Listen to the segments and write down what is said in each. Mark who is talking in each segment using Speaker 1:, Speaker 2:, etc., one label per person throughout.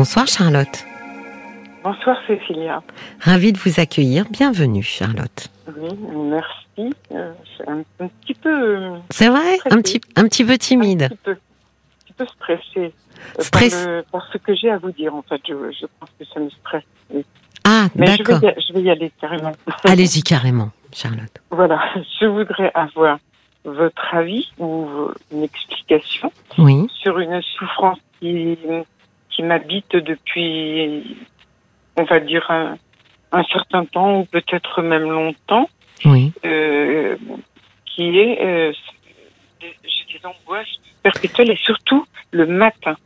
Speaker 1: Bonsoir Charlotte.
Speaker 2: Bonsoir Cécilia.
Speaker 1: Ravie de vous accueillir. Bienvenue Charlotte.
Speaker 2: Oui, merci. Euh, c'est un, un petit peu. euh,
Speaker 1: C'est vrai? Un petit, un petit peu timide.
Speaker 2: Un petit peu, un petit peu stressée. euh,
Speaker 1: Stress.
Speaker 2: Par, le- par ce que j'ai à vous dire, en fait. Je, je pense que ça me stresse. Oui.
Speaker 1: Ah,
Speaker 2: Mais je vais,
Speaker 1: d'accord.
Speaker 2: y, je vais y aller carrément.
Speaker 1: Allez-y carrément, Charlotte.
Speaker 2: Voilà. Je voudrais avoir votre avis ou une explication
Speaker 1: Oui,
Speaker 2: sur une souffrance qui, qui m'habite depuis, on va dire, un, un certain temps ou peut-être même longtemps.
Speaker 1: oui,
Speaker 2: euh, qui est euh, j'ai des angoisses perpétuelles et surtout le matin.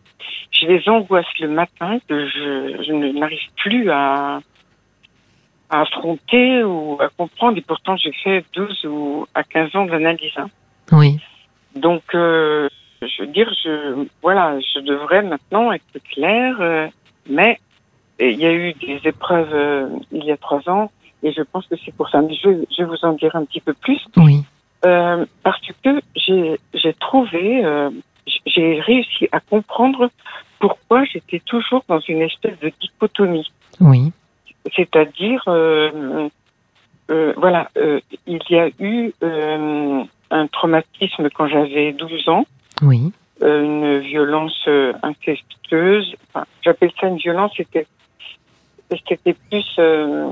Speaker 2: J'ai des angoisses le matin que je, je ne- n'arrive plus à, à affronter ou à comprendre et pourtant j'ai fait 12 ou à 15 ans d'analyse. hein.
Speaker 1: oui,
Speaker 2: Donc euh, je veux dire, je, voilà, je devrais maintenant être claire, euh, mais il y a eu des épreuves euh, il y a trois ans et je pense que c'est pour ça. Mais je, vais- je vais vous en dire un petit peu plus.
Speaker 1: oui,
Speaker 2: Euh, parce que j'ai trouvé, euh, j'ai réussi à comprendre pourquoi j'étais toujours dans une espèce de dichotomie.
Speaker 1: oui,
Speaker 2: C'est-à-dire, euh, euh, voilà, euh, il y a eu euh, un traumatisme quand j'avais 12 ans,
Speaker 1: oui,
Speaker 2: euh, une violence euh, incestueuse. Enfin, J'appelle ça une violence, c'était c'était plus euh,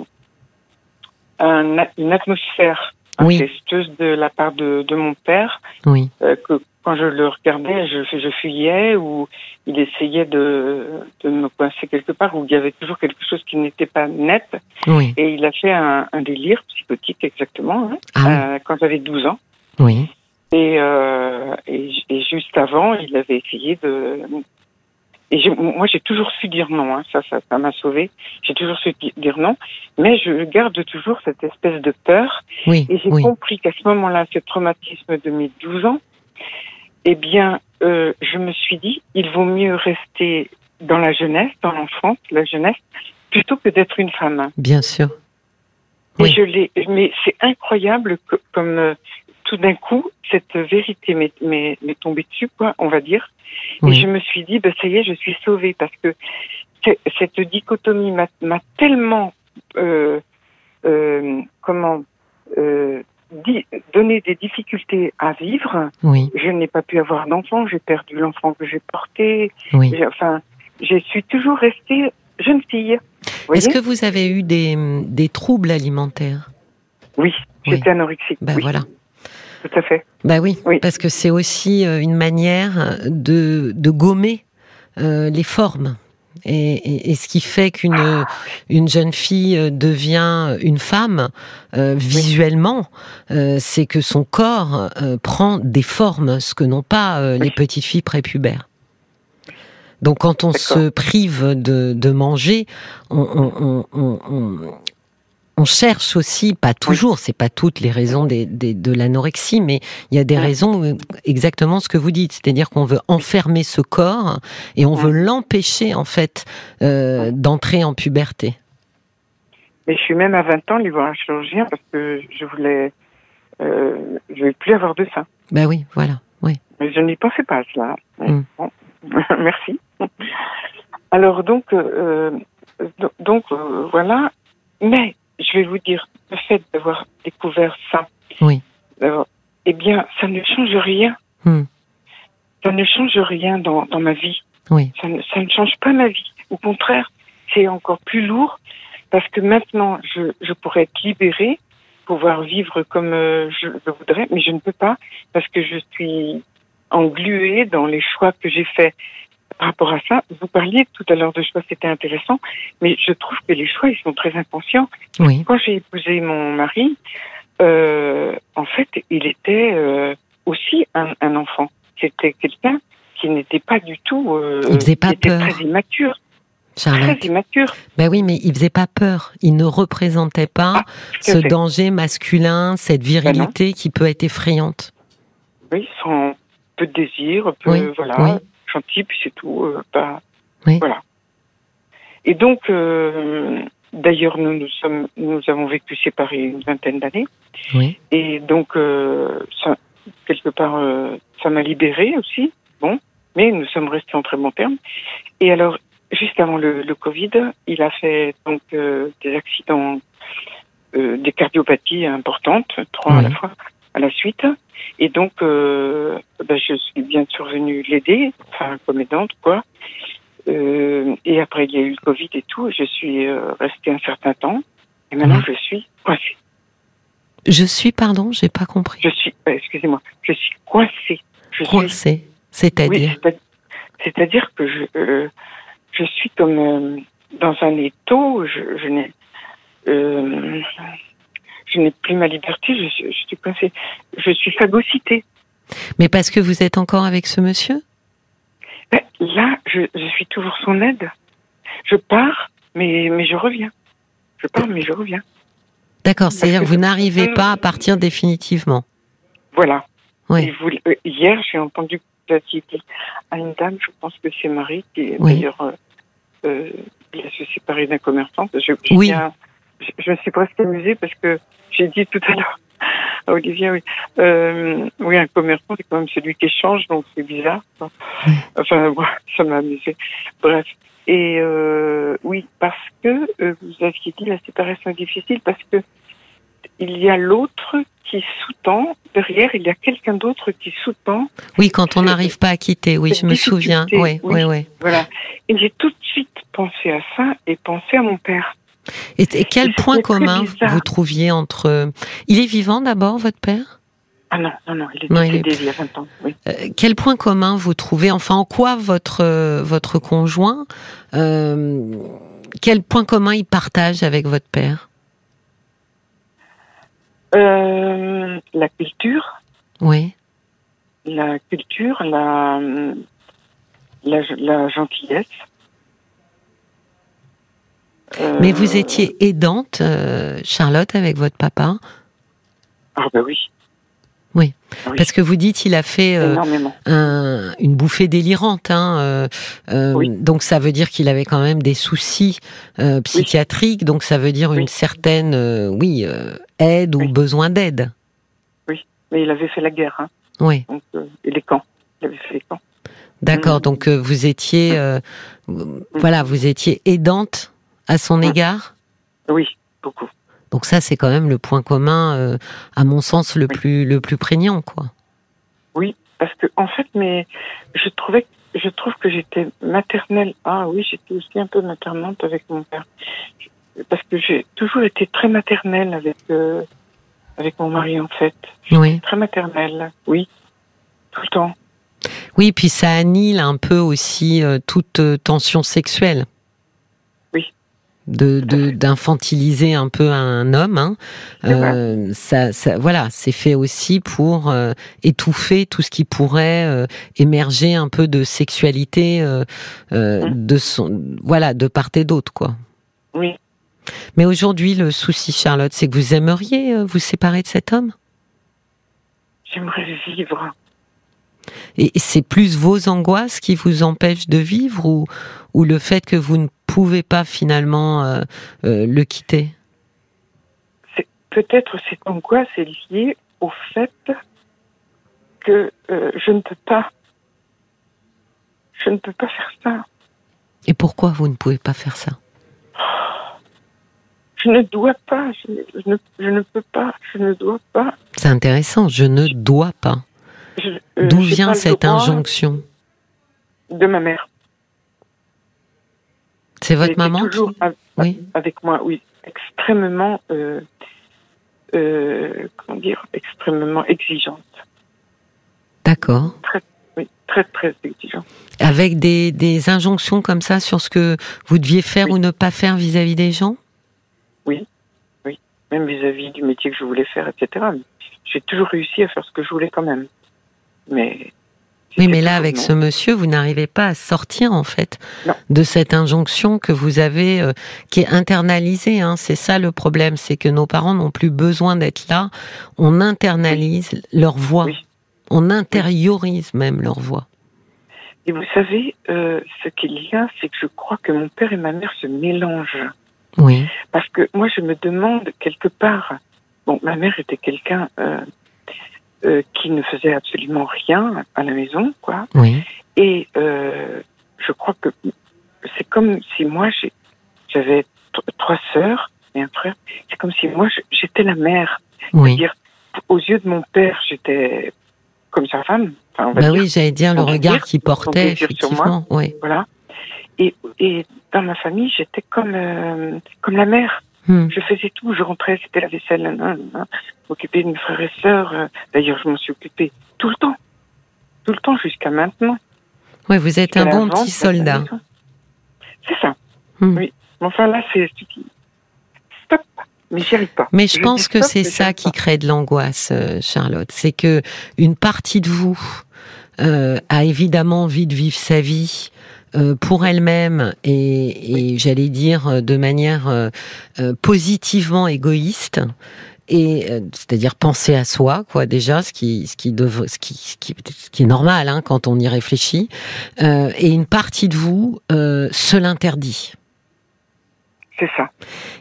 Speaker 2: un- une atmosphère
Speaker 1: Oui.
Speaker 2: incestueuse de la part de, de mon père
Speaker 1: oui,
Speaker 2: euh, que quand je le regardais, je, je fuyais ou il essayait de, de me coincer quelque part où il y avait toujours quelque chose qui n'était pas net.
Speaker 1: oui.
Speaker 2: Et il a fait un, un délire psychotique exactement hein,
Speaker 1: Ah
Speaker 2: euh, quand j'avais 12 ans.
Speaker 1: Oui,
Speaker 2: Et, euh, et, et juste avant, il avait essayé de... Et moi, j'ai toujours su dire non. Hein, ça, ça, ça m'a sauvé. J'ai toujours su di- dire non. Mais je garde toujours cette espèce de peur
Speaker 1: oui,
Speaker 2: et j'ai
Speaker 1: oui,
Speaker 2: compris qu'à ce moment-là, ce traumatisme de mes 12 ans, eh bien, euh, je me suis dit, il vaut mieux rester dans la jeunesse, dans l'enfance, la jeunesse, plutôt que d'être une femme.
Speaker 1: bien sûr.
Speaker 2: Et
Speaker 1: Oui.
Speaker 2: je l'ai, mais c'est incroyable que, comme euh, tout d'un coup, cette vérité m'est, tombée dessus, quoi, on va dire. Et
Speaker 1: Oui.
Speaker 2: je me suis dit, ben, ça y est, je suis sauvée parce que cette dichotomie m'a, tellement, euh, euh, comment, euh, donné des difficultés à vivre.
Speaker 1: Oui,
Speaker 2: Je n'ai pas pu avoir d'enfant, j'ai perdu l'enfant que j'ai porté.
Speaker 1: oui.
Speaker 2: Enfin, je suis toujours restée jeune fille.
Speaker 1: Est-ce que vous avez eu des, des troubles alimentaires?
Speaker 2: Oui,
Speaker 1: Oui.
Speaker 2: j'étais anorexique.
Speaker 1: Ben
Speaker 2: oui,
Speaker 1: voilà.
Speaker 2: Tout à fait.
Speaker 1: Bah oui,
Speaker 2: Oui.
Speaker 1: parce que c'est aussi euh, une manière de, de gommer euh, les formes. Et, et- et ce qui fait qu'une une jeune fille euh, devient une femme euh, visuellement, euh, c'est que son corps prend des formes, ce que n'ont pas les petites filles prépubères. Donc quand on se prive de, de manger, on, on- on- on- cherche aussi, pas toujours, c'est pas toutes les raisons des- des- de l'anorexie, mais il y a des raisons exactement ce que vous dites, c'est-à-dire qu'on veut enfermer ce corps et on veut l'empêcher en fait euh, d'entrer en puberté.
Speaker 2: Mais je suis même à 20 ans allée voir un chirurgien parce que je voulais, euh, je voulais plus avoir de sein.
Speaker 1: Ben oui, voilà, oui,
Speaker 2: Mais je n'y pensais pas à cela. Mais
Speaker 1: Mm.
Speaker 2: bon, Merci. Alors donc, euh, do- donc euh, voilà. Mais je vais vous dire, le fait d'avoir découvert ça,
Speaker 1: Oui.
Speaker 2: eh bien, ça ne change rien.
Speaker 1: Hmm.
Speaker 2: Ça ne change rien dans, dans ma vie.
Speaker 1: oui,
Speaker 2: ça ne, ça ne change pas ma vie. Au contraire, c'est encore plus lourd parce que maintenant, je, je pourrais être libérée, pouvoir vivre comme euh, je le voudrais, mais je ne peux pas parce que je suis engluée dans les choix que j'ai faits. Par rapport à ça, vous parliez tout à l'heure de choix, c'était intéressant, mais je trouve que les choix, ils sont très inconscients.
Speaker 1: oui,
Speaker 2: Quand j'ai épousé mon mari, euh, en fait, il était euh, aussi un, un enfant. C'était quelqu'un qui n'était pas du tout. Euh,
Speaker 1: Il faisait pas
Speaker 2: qui était
Speaker 1: peur.
Speaker 2: très immature.
Speaker 1: Charlotte.
Speaker 2: Très immature.
Speaker 1: Ben oui, mais il faisait pas peur. Il ne représentait pas
Speaker 2: Ah,
Speaker 1: ce danger masculin, cette virilité qui peut être effrayante.
Speaker 2: Oui, sans peu de désir, peu,
Speaker 1: Oui,
Speaker 2: voilà,
Speaker 1: oui.
Speaker 2: Gentil, puis c'est tout. euh,
Speaker 1: Oui.
Speaker 2: Voilà. Et donc, euh, d'ailleurs, nous, nous, sommes, nous avons vécu séparés une vingtaine d'années.
Speaker 1: Oui,
Speaker 2: Et donc, euh, ça, quelque part, ça m'a libérée aussi. Bon, mais nous sommes restés en très bons termes. Et alors, juste avant le, le, Covid, il a fait donc des accidents, des cardiopathies importantes, trois à la fois, à la suite. Et donc, euh, ben, je suis bien survenue l'aider, enfin comme aidante quoi. Euh, et après, il y a eu le Covid et tout. Je suis euh, restée un certain temps. Et maintenant, je suis coincée.
Speaker 1: Je suis, pardon, j'ai pas compris.
Speaker 2: Je suis, euh, excusez-moi, je suis coincée. Je
Speaker 1: Coincée,
Speaker 2: Oui,
Speaker 1: c'est-à-dire.
Speaker 2: c'est-à- c'est-à-dire que je, je suis comme dans un étau, je, je n'ai je n'ai plus ma liberté, je, suis- je suis coincée. Je suis phagocytée.
Speaker 1: Mais parce que vous êtes encore avec ce monsieur?
Speaker 2: Ben, là, je, je suis toujours son aide. Je pars, mais, mais je reviens. Je pars, mais je reviens.
Speaker 1: D'accord, c'est-à-dire que vous n'arrivez pas à partir définitivement.
Speaker 2: Voilà.
Speaker 1: Oui.
Speaker 2: Et vous- euh, hier, j'ai entendu à une dame, je pense que c'est Marie, qui est
Speaker 1: Oui.
Speaker 2: d'ailleurs euh, euh, elle se séparée d'un commerçant. Je, je
Speaker 1: Oui.
Speaker 2: viens- je, me suis presque amusée parce que j'ai dit tout à l'heure à Olivier, oui, euh, oui, un commerçant, c'est quand même celui qui échange, donc c'est bizarre. quoi. Enfin, bon, ça m'a amusé. Bref. Et euh, oui, parce que euh, vous aviez dit la séparation est difficile parce que il y a l'autre qui sous-tend, derrière, il y a quelqu'un d'autre qui sous-tend,
Speaker 1: Oui, quand on n'arrive pas à quitter, oui, je me souviens. Oui, oui.
Speaker 2: oui. voilà. Et j'ai tout de suite pensé à ça et pensé à mon père.
Speaker 1: Et, et quel point commun vous trouviez entre... Il est vivant d'abord, votre père?
Speaker 2: Ah non, non, non, il est
Speaker 1: Non, il est
Speaker 2: décédé il y a 20 ans, oui.
Speaker 1: Euh, Quel point commun vous trouvez Enfin, en quoi votre, euh, votre conjoint... euh, quel point commun il partage avec votre père?
Speaker 2: La culture,
Speaker 1: Oui.
Speaker 2: la culture, la, la, la gentillesse. Euh,
Speaker 1: Mais vous étiez aidante, euh, Charlotte, avec votre papa
Speaker 2: Ah ben oui.
Speaker 1: Oui.
Speaker 2: Oui,
Speaker 1: Parce que vous dites il a fait euh, un- une bouffée délirante. Hein, euh, euh,
Speaker 2: Oui.
Speaker 1: Donc ça veut dire qu'il avait quand même des soucis psychiatriques. Donc ça veut dire une
Speaker 2: Oui.
Speaker 1: certaine, oui, aide ou
Speaker 2: Oui.
Speaker 1: besoin d'aide.
Speaker 2: Mais il avait fait la guerre, hein,
Speaker 1: Oui.
Speaker 2: donc, et les camps. Il avait fait les camps.
Speaker 1: D'accord.
Speaker 2: Mm.
Speaker 1: Donc vous étiez, euh, voilà, vous étiez aidante à son égard.
Speaker 2: Oui, beaucoup.
Speaker 1: Donc ça c'est quand même le point commun, euh, à mon sens, le
Speaker 2: Oui.
Speaker 1: plus le plus prégnant, quoi.
Speaker 2: Oui, parce que en fait, mais je trouvais, je trouve que j'étais maternelle. Ah oui, j'étais aussi un peu maternante avec mon père, parce que j'ai toujours été très maternelle avec euh, avec mon mari en fait.
Speaker 1: Oui.
Speaker 2: Très maternelle, oui, tout le temps.
Speaker 1: Oui, puis ça annule un peu aussi euh, toute tension sexuelle.
Speaker 2: Oui.
Speaker 1: De
Speaker 2: Tout à
Speaker 1: de-
Speaker 2: fait.
Speaker 1: D'infantiliser un peu un homme, hein. Euh, ça, ça, voilà, c'est fait aussi pour euh, étouffer tout ce qui pourrait euh, émerger un peu de sexualité
Speaker 2: Mm.
Speaker 1: de son, voilà, de part et d'autre, quoi.
Speaker 2: Oui,
Speaker 1: Mais aujourd'hui, le souci, Charlotte, c'est que vous aimeriez vous séparer de cet homme,
Speaker 2: j'aimerais vivre.
Speaker 1: et c'est plus vos angoisses qui vous empêchent de vivre, ou ou le fait que vous ne pouvez pas finalement euh, euh, le quitter?
Speaker 2: Peut-être cette angoisse est liée au fait que euh, je ne peux pas, je ne peux pas faire ça.
Speaker 1: Et pourquoi vous ne pouvez pas faire ça?
Speaker 2: Je ne dois pas, je, ne- je ne, je ne peux pas, je ne dois pas.
Speaker 1: C'est intéressant. Je ne dois pas.
Speaker 2: Euh,
Speaker 1: D'où vient cette injonction?
Speaker 2: De ma mère.
Speaker 1: C'est votre maman
Speaker 2: toujours
Speaker 1: qui-
Speaker 2: av-
Speaker 1: Oui.
Speaker 2: avec moi, oui, extrêmement, euh, euh, comment dire, extrêmement exigeante.
Speaker 1: D'accord.
Speaker 2: Oui, très très exigeante.
Speaker 1: Avec des, des injonctions comme ça sur ce que vous deviez faire
Speaker 2: Oui.
Speaker 1: ou ne pas faire vis-à-vis des gens?
Speaker 2: Même vis-à-vis du métier que je voulais faire, etc. J'ai toujours réussi à faire ce que je voulais quand même. Mais.
Speaker 1: Oui, mais là, avec ce monsieur, vous n'arrivez pas à sortir, en fait,
Speaker 2: Non.
Speaker 1: de cette injonction que vous avez, euh, qui est internalisée. Hein. C'est ça le problème, c'est que nos parents n'ont plus besoin d'être là. On internalise leur voix.
Speaker 2: Oui.
Speaker 1: On intériorise même leur voix.
Speaker 2: Et vous savez, euh, ce qu'il y a, c'est que je crois que mon père et ma mère se mélangent.
Speaker 1: Oui.
Speaker 2: Parce que moi, je me demande quelque part. Bon, ma mère était quelqu'un euh, euh, qui ne faisait absolument rien à la maison, quoi.
Speaker 1: Oui.
Speaker 2: Et euh, je crois que c'est comme si moi, j'avais trois sœurs et un frère. C'est comme si moi, j'étais la mère.
Speaker 1: Oui.
Speaker 2: C'est-à-dire, aux yeux de mon père, j'étais comme sa femme. Enfin, on va
Speaker 1: Bah
Speaker 2: dire.
Speaker 1: oui, j'allais dire le regard
Speaker 2: dire,
Speaker 1: qu'il portait,
Speaker 2: dire sur moi.
Speaker 1: effectivement. Oui.
Speaker 2: Voilà. Et, et dans ma famille, j'étais comme, euh, comme la mère.
Speaker 1: Hmm.
Speaker 2: Je faisais tout. Je rentrais, c'était la vaisselle, nan. m'occuper de mes frères et sœurs. euh, D'ailleurs, je m'en suis occupée tout le temps. Tout le temps jusqu'à maintenant.
Speaker 1: Ouais, vous êtes un bon petit soldat.
Speaker 2: C'est ça.
Speaker 1: Hmm.
Speaker 2: Oui. Mais enfin, là, c'est. Stop. Mais j'y arrive pas.
Speaker 1: Mais je
Speaker 2: dis
Speaker 1: pense que c'est ça qui crée de l'angoisse, euh, Charlotte. C'est que une partie de vous euh, a évidemment envie de vivre sa vie pour elle-même et, et j'allais dire euh, de manière euh, euh, positivement égoïste. Et euh, c'est-à-dire penser à soi, quoi, déjà, ce qui, ce qui, dev- ce qui, ce qui, ce qui est normal hein, quand on y réfléchit. Euh, et une partie de vous euh, se l'interdit.
Speaker 2: C'est ça.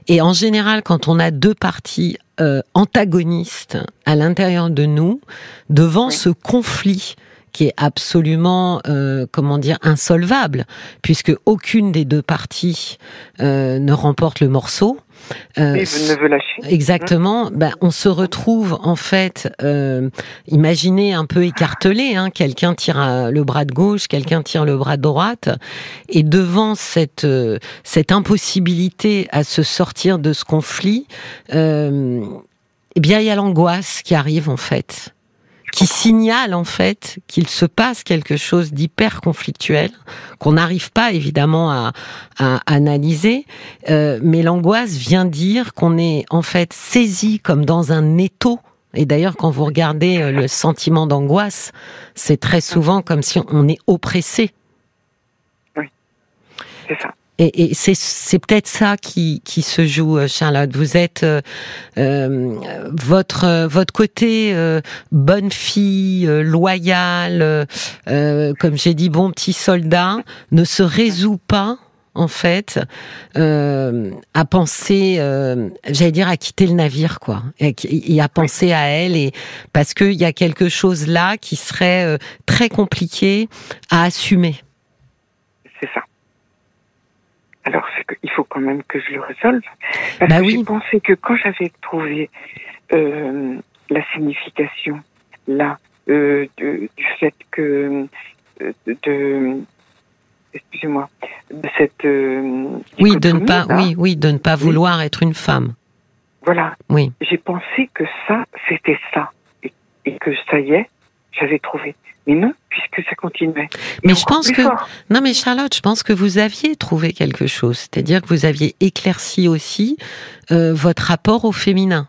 Speaker 1: Et en général, quand on a deux parties euh, antagonistes à l'intérieur de nous, devant
Speaker 2: Oui.
Speaker 1: ce conflit qui est absolument, euh, comment dire, insolvable, puisque aucune des deux parties euh, ne remporte le morceau. euh,
Speaker 2: ne veux lâcher.
Speaker 1: Exactement. Ben, on se retrouve en fait, euh, imaginez un peu écartelé. Hein, quelqu'un tire à- le bras de gauche, quelqu'un tire le bras de droite, et devant cette euh, cette impossibilité à se sortir de ce conflit, euh, eh bien il y a l'angoisse qui arrive en fait, qui signale en fait qu'il se passe quelque chose d'hyper conflictuel qu'on n'arrive pas évidemment à, à analyser, euh, mais l'angoisse vient dire qu'on est en fait saisi comme dans un étau. Et d'ailleurs, quand vous regardez euh, le sentiment d'angoisse, c'est très souvent comme si on est oppressé.
Speaker 2: C'est ça.
Speaker 1: Et, et c'est, peut-être ça qui, qui se joue, euh, Charlotte. Vous êtes euh, euh, votre euh, votre côté euh, bonne fille, euh, loyale, comme j'ai dit, bon petit soldat, ne se résout pas en fait à penser, j'allais dire à quitter le navire quoi, et, à penser à elle et parce qu'il y a quelque chose là qui serait très compliqué à assumer.
Speaker 2: C'est ça. Alors, c'est que- il faut quand même que je le résolve. Parce
Speaker 1: Bah
Speaker 2: que
Speaker 1: oui.
Speaker 2: j'ai pensé que quand j'avais trouvé euh, la signification, là, euh, de- du fait que. euh, de. Excusez-moi. De cette. euh,
Speaker 1: Oui, de ne pas,
Speaker 2: là,
Speaker 1: oui, oui, de ne pas
Speaker 2: Oui.
Speaker 1: vouloir être une femme.
Speaker 2: Voilà.
Speaker 1: Oui.
Speaker 2: J'ai pensé que ça, c'était ça. Et, et que ça y est, j'avais trouvé. Mais non, puisque ça continuait.
Speaker 1: Mais je pense que-
Speaker 2: fort.
Speaker 1: Non, mais Charlotte, je pense que vous aviez trouvé quelque chose. C'est-à-dire que vous aviez éclairci aussi euh, votre rapport au féminin.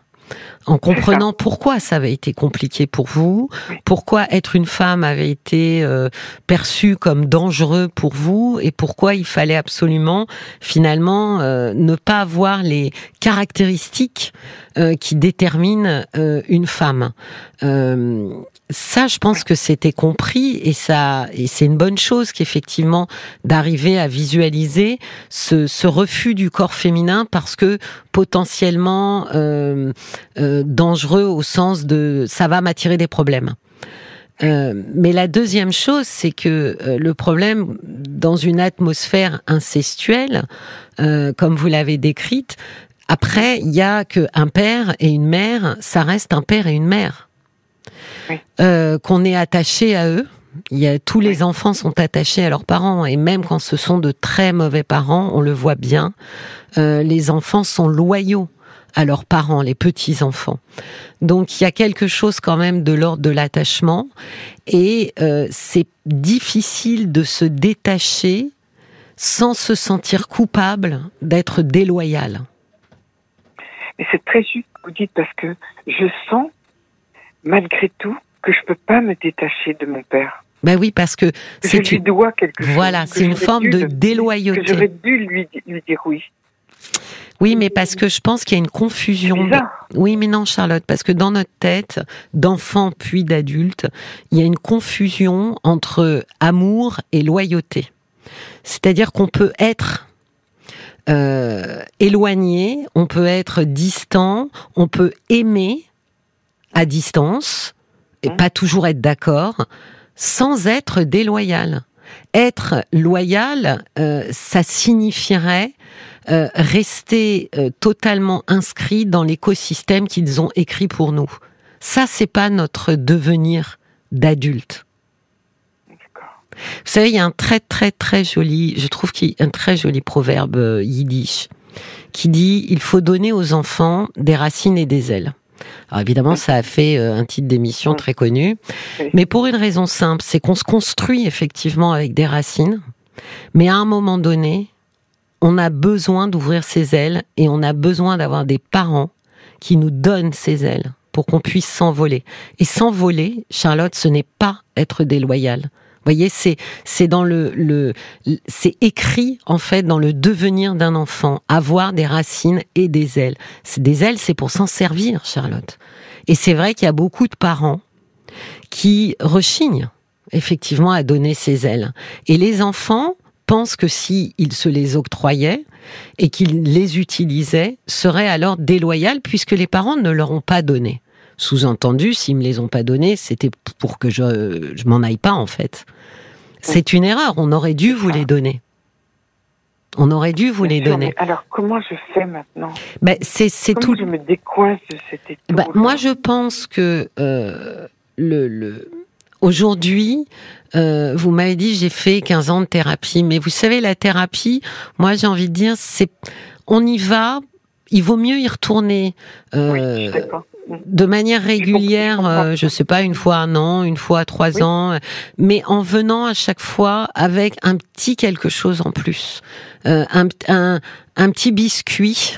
Speaker 1: En comprenant pourquoi ça avait été compliqué pour vous,
Speaker 2: Oui.
Speaker 1: pourquoi être une femme avait été euh, perçu comme dangereux pour vous, et pourquoi il fallait absolument finalement euh, ne pas avoir les caractéristiques euh, qui déterminent euh, une femme. Ça, je pense que c'était compris et ça, et c'est une bonne chose qu'effectivement d'arriver à visualiser ce, ce refus du corps féminin parce que potentiellement euh, euh, dangereux au sens de ça va m'attirer des problèmes. Euh, mais la deuxième chose, c'est que euh, le problème dans une atmosphère incestuelle, euh, comme vous l'avez décrite, après il y a que un père et une mère, ça reste un père et une mère
Speaker 2: Oui.
Speaker 1: euh, qu'on est attaché à eux. Il y a, tous les enfants sont attachés à leurs parents et même quand ce sont de très mauvais parents, on le voit bien, euh, les enfants sont loyaux à leurs parents, les petits enfants. Donc il y a quelque chose quand même de l'ordre de l'attachement et euh, c'est difficile de se détacher sans se sentir coupable d'être déloyal.
Speaker 2: Mais c'est très juste vous dites parce que je sens, malgré tout, que je peux pas me détacher de mon père.
Speaker 1: Ben oui, parce que
Speaker 2: je
Speaker 1: c'est
Speaker 2: lui
Speaker 1: une,
Speaker 2: dois quelque chose.
Speaker 1: voilà,
Speaker 2: que
Speaker 1: c'est une
Speaker 2: j'aurais
Speaker 1: forme de déloyauté.
Speaker 2: j'aurais dû lui, lui dire oui.
Speaker 1: Oui, mais parce que je pense qu'il y a une confusion. Oui, mais non, Charlotte, parce que dans notre tête, d'enfant puis d'adulte, il y a une confusion entre amour et loyauté. C'est-à-dire qu'on peut être euh, éloigné, on peut être distant, on peut aimer à distance et pas toujours être d'accord, sans être déloyal. Être loyal, euh, ça signifierait euh, rester euh, totalement inscrit dans l'écosystème qu'ils ont écrit pour nous. Ça, c'est pas notre devenir d'adulte. Vous savez, il y a un très très très joli, je trouve qu'il y a un très joli proverbe euh, yiddish qui dit il faut donner aux enfants des racines et des ailes. Alors évidemment, ça a fait euh, un titre d'émission très connu, mais pour une raison simple, c'est qu'on se construit effectivement avec des racines, mais à un moment donné, on a besoin d'ouvrir ses ailes et on a besoin d'avoir des parents qui nous donnent ces ailes pour qu'on puisse s'envoler. Et s'envoler, Charlotte, ce n'est pas être déloyal voyez, c'est c'est dans le, le c'est écrit en fait dans le devenir d'un enfant, avoir des racines et des ailes. Des ailes, c'est pour s'en servir, Charlotte. Et c'est vrai qu'il y a beaucoup de parents qui rechignent effectivement à donner ces ailes. Et les enfants pensent que si ils se les octroyaient et qu'ils les utilisaient, seraient alors déloyales puisque les parents ne leur ont pas donné. Sous-entendu, s'ils me les ont pas donnés, c'était pour que je, je m'en aille pas en fait. C'est une erreur. On aurait dû vous les donner. On aurait dû vous les donner.
Speaker 2: alors comment je fais maintenant?
Speaker 1: Ben, c'est c'est tout.
Speaker 2: Je me décoince de
Speaker 1: ben, Moi, je pense que euh, le, le aujourd'hui, euh, vous m'avez dit j'ai fait 15 ans de thérapie, mais vous savez la thérapie, moi j'ai envie de dire c'est on y va, il vaut mieux y retourner.
Speaker 2: Euh, oui,
Speaker 1: de manière régulière, euh, je sais pas, une fois un an, une fois trois ans, mais en venant à chaque fois avec un petit quelque chose en plus, euh, un, un, petit biscuit.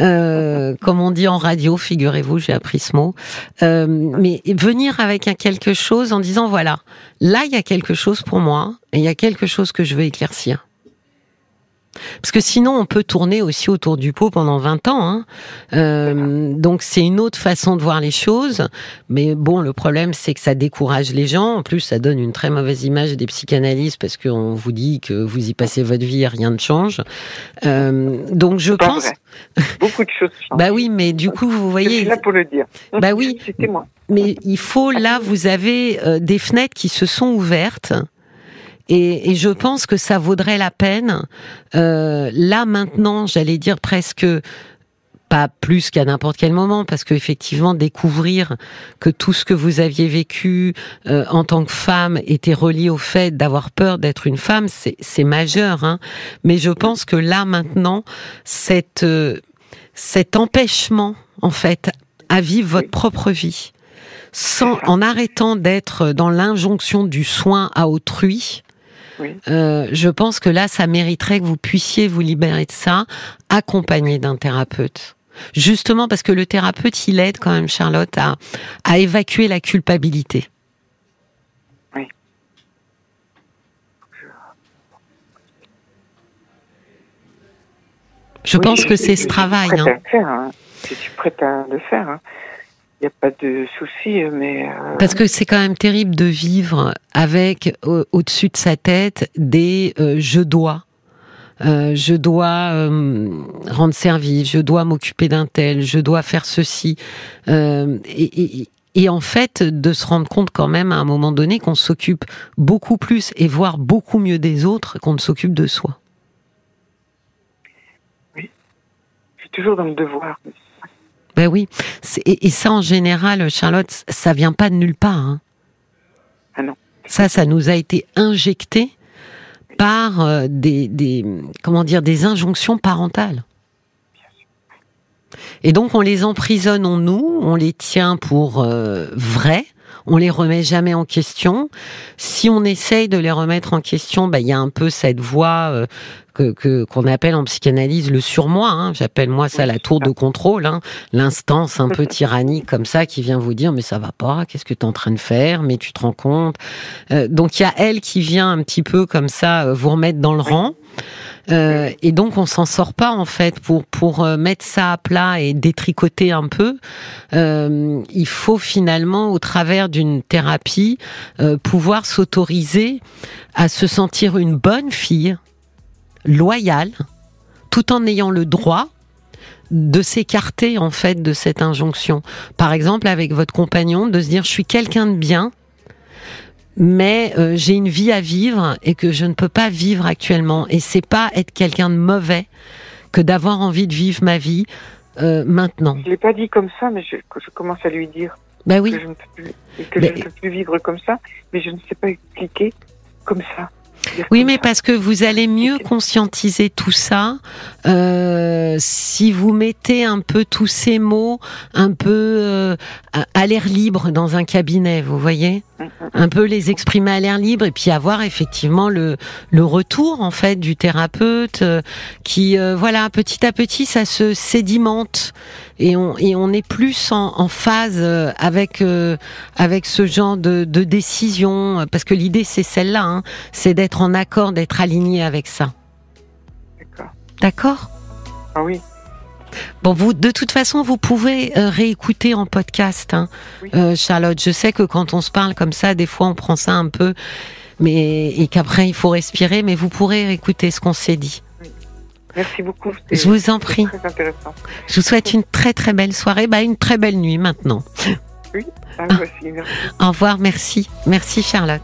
Speaker 1: Euh, comme on dit en radio, figurez-vous, j'ai appris ce mot. mais venir avec un quelque chose en disant voilà, là il y a quelque chose pour moi et il y a quelque chose que je veux éclaircir. Parce que sinon, on peut tourner aussi autour du pot pendant 20 ans. Hein. Euh, donc, c'est une autre façon de voir les choses. Mais bon, le problème, c'est que ça décourage les gens. En plus, ça donne une très mauvaise image des psychanalystes parce qu'on vous dit que vous y passez votre vie et rien ne change. Euh, donc, je pense...
Speaker 2: Beaucoup de choses changent.
Speaker 1: bah oui, mais du coup, vous voyez...
Speaker 2: Je suis là pour le dire.
Speaker 1: Bah oui.
Speaker 2: C'était moi.
Speaker 1: Mais il faut, là, vous avez euh, des fenêtres qui se sont ouvertes. Et, et, je pense que ça vaudrait la peine, euh, là maintenant, j'allais dire presque pas plus qu'à n'importe quel moment, parce que effectivement découvrir que tout ce que vous aviez vécu euh, en tant que femme était relié au fait d'avoir peur d'être une femme, c'est majeur. Hein. Mais je pense que là maintenant, cette, euh, cet empêchement en fait à vivre votre propre vie, sans en arrêtant d'être dans l'injonction du soin à autrui, euh, je pense que là, ça mériterait que vous puissiez vous libérer de ça, accompagné d'un thérapeute. Justement parce que le thérapeute, il aide quand même Charlotte à, à évacuer la culpabilité.
Speaker 2: Oui.
Speaker 1: Je pense que c'est ce travail.
Speaker 2: Je suis, hein. hein. je suis prête à le faire. Hein il n'y a pas de souci, mais... Euh,
Speaker 1: Parce que c'est quand même terrible de vivre avec au-dessus de sa tête des euh, je dois. Euh, je dois rendre service, je dois m'occuper d'un tel, je dois faire ceci. Et, et, en fait, de se rendre compte quand même à un moment donné qu'on s'occupe beaucoup plus et voire beaucoup mieux des autres qu'on ne s'occupe de soi.
Speaker 2: Oui, je suis toujours dans le devoir.
Speaker 1: Ben oui. Et, ça, en général, Charlotte, ça vient pas de nulle part. Hein.
Speaker 2: Ah non.
Speaker 1: Ça, ça nous a été injecté par euh, des, comment dire, des injonctions parentales. Et donc, on les emprisonne en nous, on les tient pour euh, vrais, on les remet jamais en question. Si on essaye de les remettre en question, ben, il y a un peu cette voix euh, que qu'on appelle en psychanalyse le surmoi. Hein. J'appelle moi ça la tour de contrôle, hein. l'instance un peu tyrannique comme ça qui vient vous dire mais ça va pas, qu'est-ce que tu es en train de faire, mais tu te rends compte. Euh, donc il y a elle qui vient un petit peu comme ça euh, vous remettre dans le rang. Euh, et donc on s'en sort pas en fait pour pour euh, mettre ça à plat et détricoter un peu. Euh, il faut finalement au travers d'une thérapie pouvoir s'autoriser à se sentir une bonne fille, loyal, tout en ayant le droit de s'écarter en fait de cette injonction. Par exemple, avec votre compagnon, de se dire je suis quelqu'un de bien, mais euh, j'ai une vie à vivre et que je ne peux pas vivre actuellement. Et c'est pas être quelqu'un de mauvais que d'avoir envie de vivre ma vie euh, maintenant.
Speaker 2: Je l'ai pas dit comme ça, mais je, je commence à lui dire
Speaker 1: Ben oui.
Speaker 2: que, je ne, peux plus, que
Speaker 1: Mais-
Speaker 2: je ne peux plus vivre comme ça, mais je ne sais pas expliquer comme ça.
Speaker 1: Oui, mais parce que vous allez mieux conscientiser tout ça euh, si vous mettez un peu tous ces mots un peu euh, à- l'air libre dans un cabinet, vous voyez?
Speaker 2: Mm, mm.
Speaker 1: un peu les exprimer à l'air libre et puis avoir effectivement le, le retour en fait du thérapeute euh, qui euh, voilà petit à petit ça se sédimente et on et on est plus en, en phase euh, avec euh, avec ce genre de, de décision parce que l'idée c'est celle-là hein, c'est d'être en accord d'être aligné avec ça
Speaker 2: D'accord.
Speaker 1: d'accord?
Speaker 2: Ah oui,
Speaker 1: Bon, vous, de toute façon, vous pouvez euh, réécouter en podcast, hein,
Speaker 2: Oui.
Speaker 1: euh, Charlotte. Je sais que quand on se parle comme ça, des fois, on prend ça un peu, mais et qu'après, il faut respirer. Mais vous pourrez réécouter ce qu'on s'est dit.
Speaker 2: merci beaucoup.
Speaker 1: Je vous en prie.
Speaker 2: Très intéressant.
Speaker 1: Je vous souhaite une très très belle soirée, bah une très belle nuit maintenant.
Speaker 2: Ah, voici, merci.
Speaker 1: Au revoir, merci, merci Charlotte.